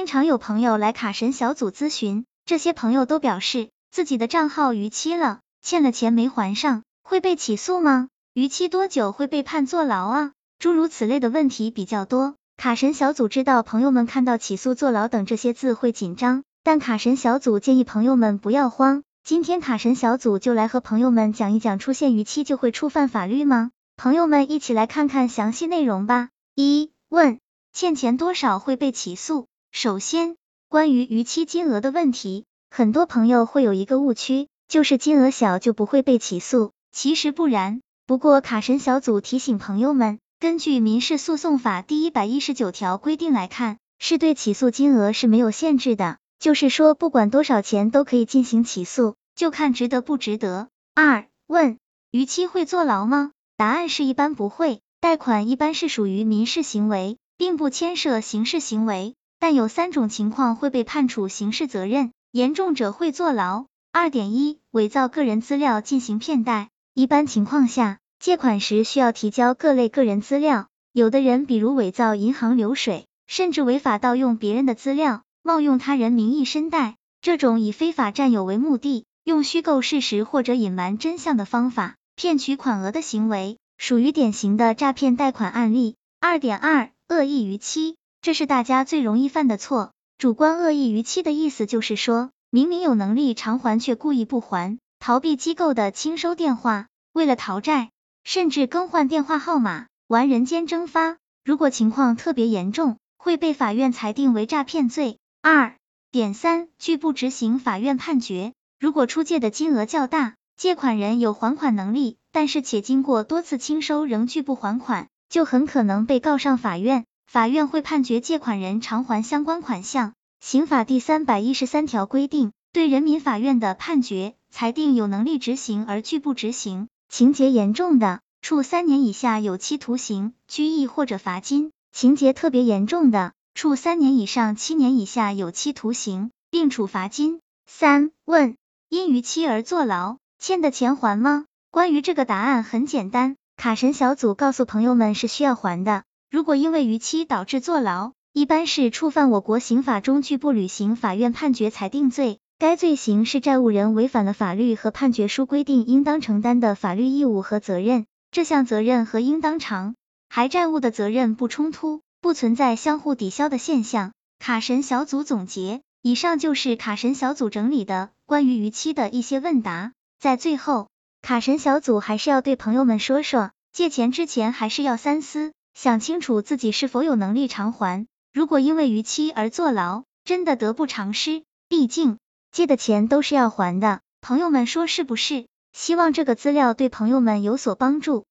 经常有朋友来卡神小组咨询，这些朋友都表示自己的账号逾期了，欠了钱没还上，会被起诉吗？逾期多久会被判坐牢啊？诸如此类的问题比较多。卡神小组知道朋友们看到起诉、坐牢等这些字会紧张，但卡神小组建议朋友们不要慌。今天卡神小组就来和朋友们讲一讲，出现逾期就会触犯法律吗？朋友们一起来看看详细内容吧。一问，欠钱多少会被起诉？首先，关于逾期金额的问题，很多朋友会有一个误区，就是金额小就不会被起诉，其实不然。不过卡神小组提醒朋友们，根据民事诉讼法第一百一十九条规定来看，是对起诉金额是没有限制的，就是说不管多少钱都可以进行起诉，就看值得不值得。二问，逾期会坐牢吗？答案是一般不会，贷款一般是属于民事行为，并不牵涉刑事行为。但有三种情况会被判处刑事责任，严重者会坐牢。二点一，伪造个人资料进行骗贷。一般情况下，借款时需要提交各类个人资料，有的人比如伪造银行流水，甚至违法盗用别人的资料，冒用他人名义申贷，这种以非法占有为目的，用虚构事实或者隐瞒真相的方法骗取款额的行为，属于典型的诈骗贷款案例。二点二，恶意逾期。这是大家最容易犯的错，主观恶意逾期的意思就是说，明明有能力偿还却故意不还，逃避机构的清收电话，为了逃债，甚至更换电话号码，玩人间蒸发。如果情况特别严重，会被法院裁定为诈骗罪。二点三，拒不执行法院判决。如果出借的金额较大，借款人有还款能力，但是且经过多次清收仍拒不还款，就很可能被告上法院。法院会判决借款人偿还相关款项。刑法第三百一十三条规定，对人民法院的判决、裁定有能力执行而拒不执行，情节严重的，处三年以下有期徒刑、拘役或者罚金；情节特别严重的，处三年以上七年以下有期徒刑，并处罚金。三问：因逾期而坐牢，欠的钱还吗？关于这个答案很简单，卡神小组告诉朋友们是需要还的。如果因为逾期导致坐牢，一般是触犯我国刑法中拒不履行法院判决裁定罪。该罪行是债务人违反了法律和判决书规定应当承担的法律义务和责任，这项责任和应当偿还债务的责任不冲突，不存在相互抵消的现象。卡神小组总结，以上就是卡神小组整理的关于逾期的一些问答。在最后，卡神小组还是要对朋友们说说，借钱之前还是要三思。想清楚自己是否有能力偿还，如果因为逾期而坐牢，真的得不偿失。毕竟借的钱都是要还的，朋友们说是不是？希望这个资料对朋友们有所帮助。